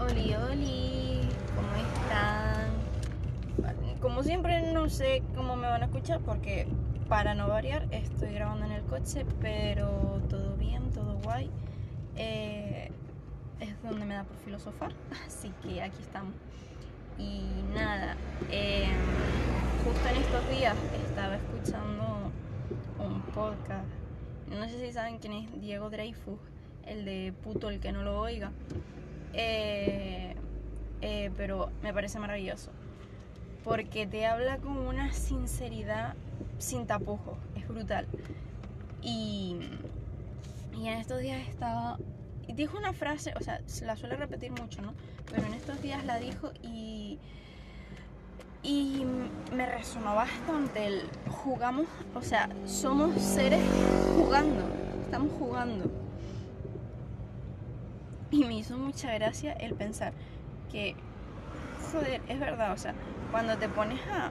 Oli, oli, ¿cómo están? Como siempre no sé cómo me van a escuchar porque para no variar estoy grabando en el coche, pero todo bien, todo guay. Eh, es donde me da por filosofar, así que aquí estamos. Y nada, em, justo en estos días estaba escuchando un podcast. No sé si saben quién es Diego Dreyfus, el de puto el que no lo oiga. Eh, eh, pero me parece maravilloso. Porque te habla con una sinceridad sin tapujos. Es brutal. Y, y en estos días estaba... Dijo una frase, o sea, la suele repetir mucho, ¿no? Pero en estos días la dijo y... Y me resonó bastante el jugamos, o sea, somos seres jugando, estamos jugando. Y me hizo mucha gracia el pensar que, joder, es verdad, o sea, cuando te pones a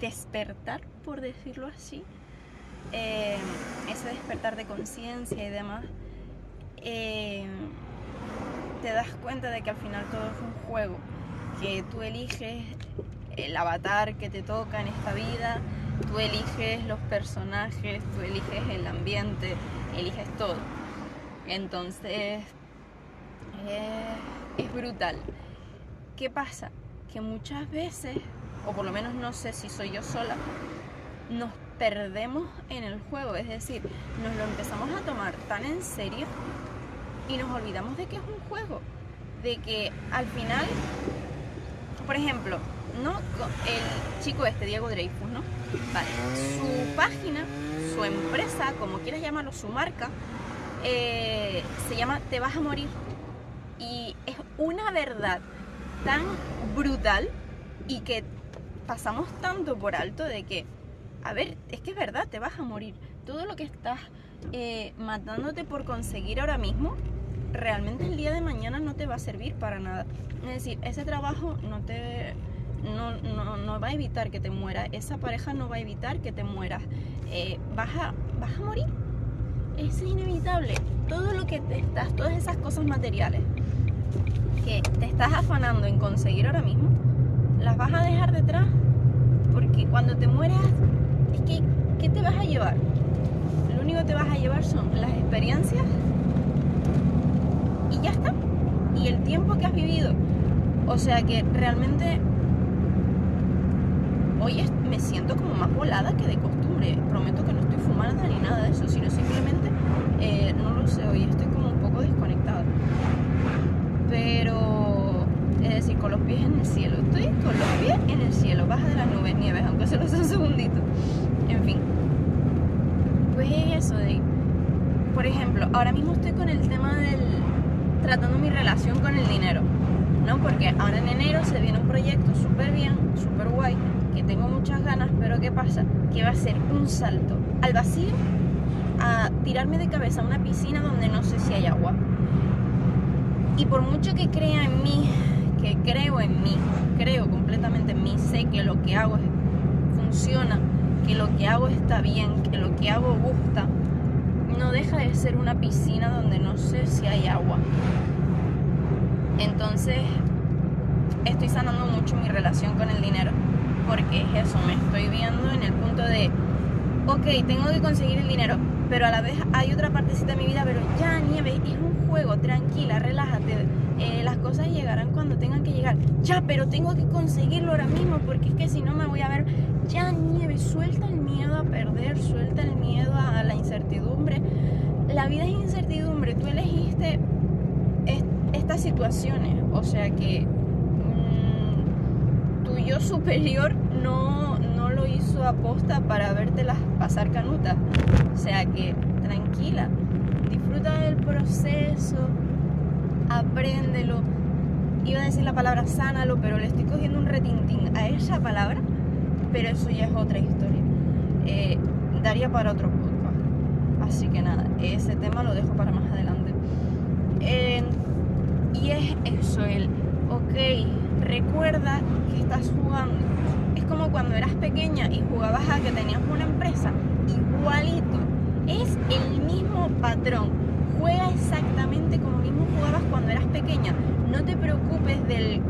despertar, por decirlo así, eh, ese despertar de conciencia y demás, eh, te das cuenta de que al final todo es un juego, que tú eliges el avatar que te toca en esta vida, tú eliges los personajes, tú eliges el ambiente, eliges todo. Entonces, es brutal. ¿Qué pasa? Que muchas veces, o por lo menos no sé si soy yo sola, nos perdemos en el juego, es decir, nos lo empezamos a tomar tan en serio y nos olvidamos de que es un juego, de que al final, por ejemplo, ¿no? El chico este, Diego Dreyfus, ¿no? Su página, su empresa, como quieras llamarlo, su marca, eh, se llama Te vas a morir una verdad tan brutal y que pasamos tanto por alto de que, a ver, es que es verdad, te vas a morir. Todo lo que estás eh, matándote por conseguir ahora mismo, realmente el día de mañana no te va a servir para nada. Es decir, ese trabajo no te... No, va a evitar que te mueras, esa pareja no va a evitar que te mueras, eh, vas, a, vas a morir, es inevitable. Todo lo que te estás, todas esas cosas materiales, que te estás afanando en conseguir ahora mismo, las vas a dejar detrás porque cuando te mueras, es que, ¿qué te vas a llevar? Lo único que te vas a llevar son las experiencias y ya está. Y el tiempo que has vivido. O sea que realmente hoy me siento como más volada que de costumbre. Prometo que no estoy fumando ni nada de eso, sino simplemente, eh, no lo sé, hoy estoy como un poco desconectada pero es decir, con los en el cielo. Estoy con los pies en el cielo, baja de las nubes, nieves, aunque solo sea un segundito. En fin. Pues eso de, por ejemplo, ahora mismo estoy con el tema del, tratando mi relación con el dinero, ¿no? Porque ahora en enero se viene un proyecto súper bien, súper guay, que tengo muchas ganas, pero ¿qué pasa? Que va a ser un salto al vacío a tirarme de cabeza a una piscina donde no sé si hay agua y por mucho que crea en mí, que creo en mí, creo completamente en mí, sé que lo que hago funciona, que lo que hago está bien, que lo que hago gusta, no deja de ser una piscina donde no sé si hay agua. Entonces, estoy sanando mucho mi relación con el dinero, porque es eso, me estoy viendo en el punto de, ok, tengo que conseguir el dinero, pero a la vez hay otra partecita de mi vida, pero ya, nieve, es un juego, tranquila, relájate, eh, las cosas llegarán cuando tengan que llegar. Ya, pero tengo que conseguirlo ahora mismo, porque es que si no me voy a ver, ya, nieve, suelta el miedo a perder, suelta el miedo a la incertidumbre. La vida es incertidumbre, tú elegiste estas situaciones, o sea que mm, tu yo superior no lo hizo aposta para vértelas pasar canutas. O sea que tranquila, disfruta del proceso, apréndelo. Iba a decir la palabra sánalo, pero le estoy cogiendo un retintín a esa palabra, pero eso ya es otra historia. Eh, daría para otro podcast. Así que nada, ese tema lo dejo para más adelante. Eh, y es eso, el, ok, recuerda que estás jugando es como cuando eras pequeña y jugabas a que tenías una empresa, igualito. Es el mismo patrón. Juega exactamente como mismo jugabas cuando eras pequeña. No te preocupes del,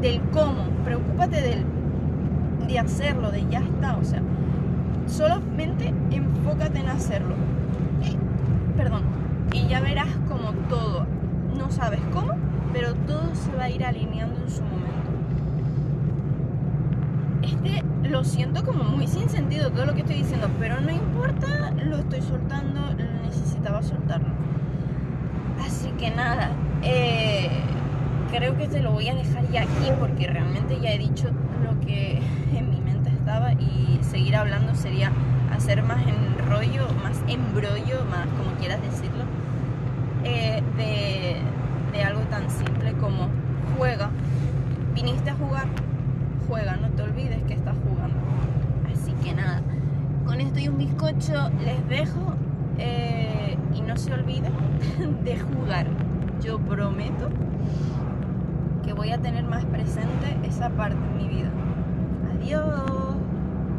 del cómo, preocúpate del, hacerlo, de ya está, o sea, solamente enfócate en hacerlo. Perdón, y ya verás como todo, no sabes cómo, pero todo se va a ir alineando en su momento. Este lo siento como muy sin sentido todo lo que estoy diciendo, pero no importa, lo estoy soltando, necesitaba soltarlo. Así que nada, eh, creo que te lo voy a dejar ya aquí porque realmente ya he dicho lo que en mi mente estaba y seguir hablando sería hacer más enrollo, más embrollo, más como quieras decirlo, eh, de, de algo tan simple como juega. Viniste a jugar, juega, no te olvides que estás jugando. Así que nada, con esto y un bizcocho les dejo eh, y no se olviden de jugar. Yo prometo que voy a tener más presente esa parte en mi vida. Adiós.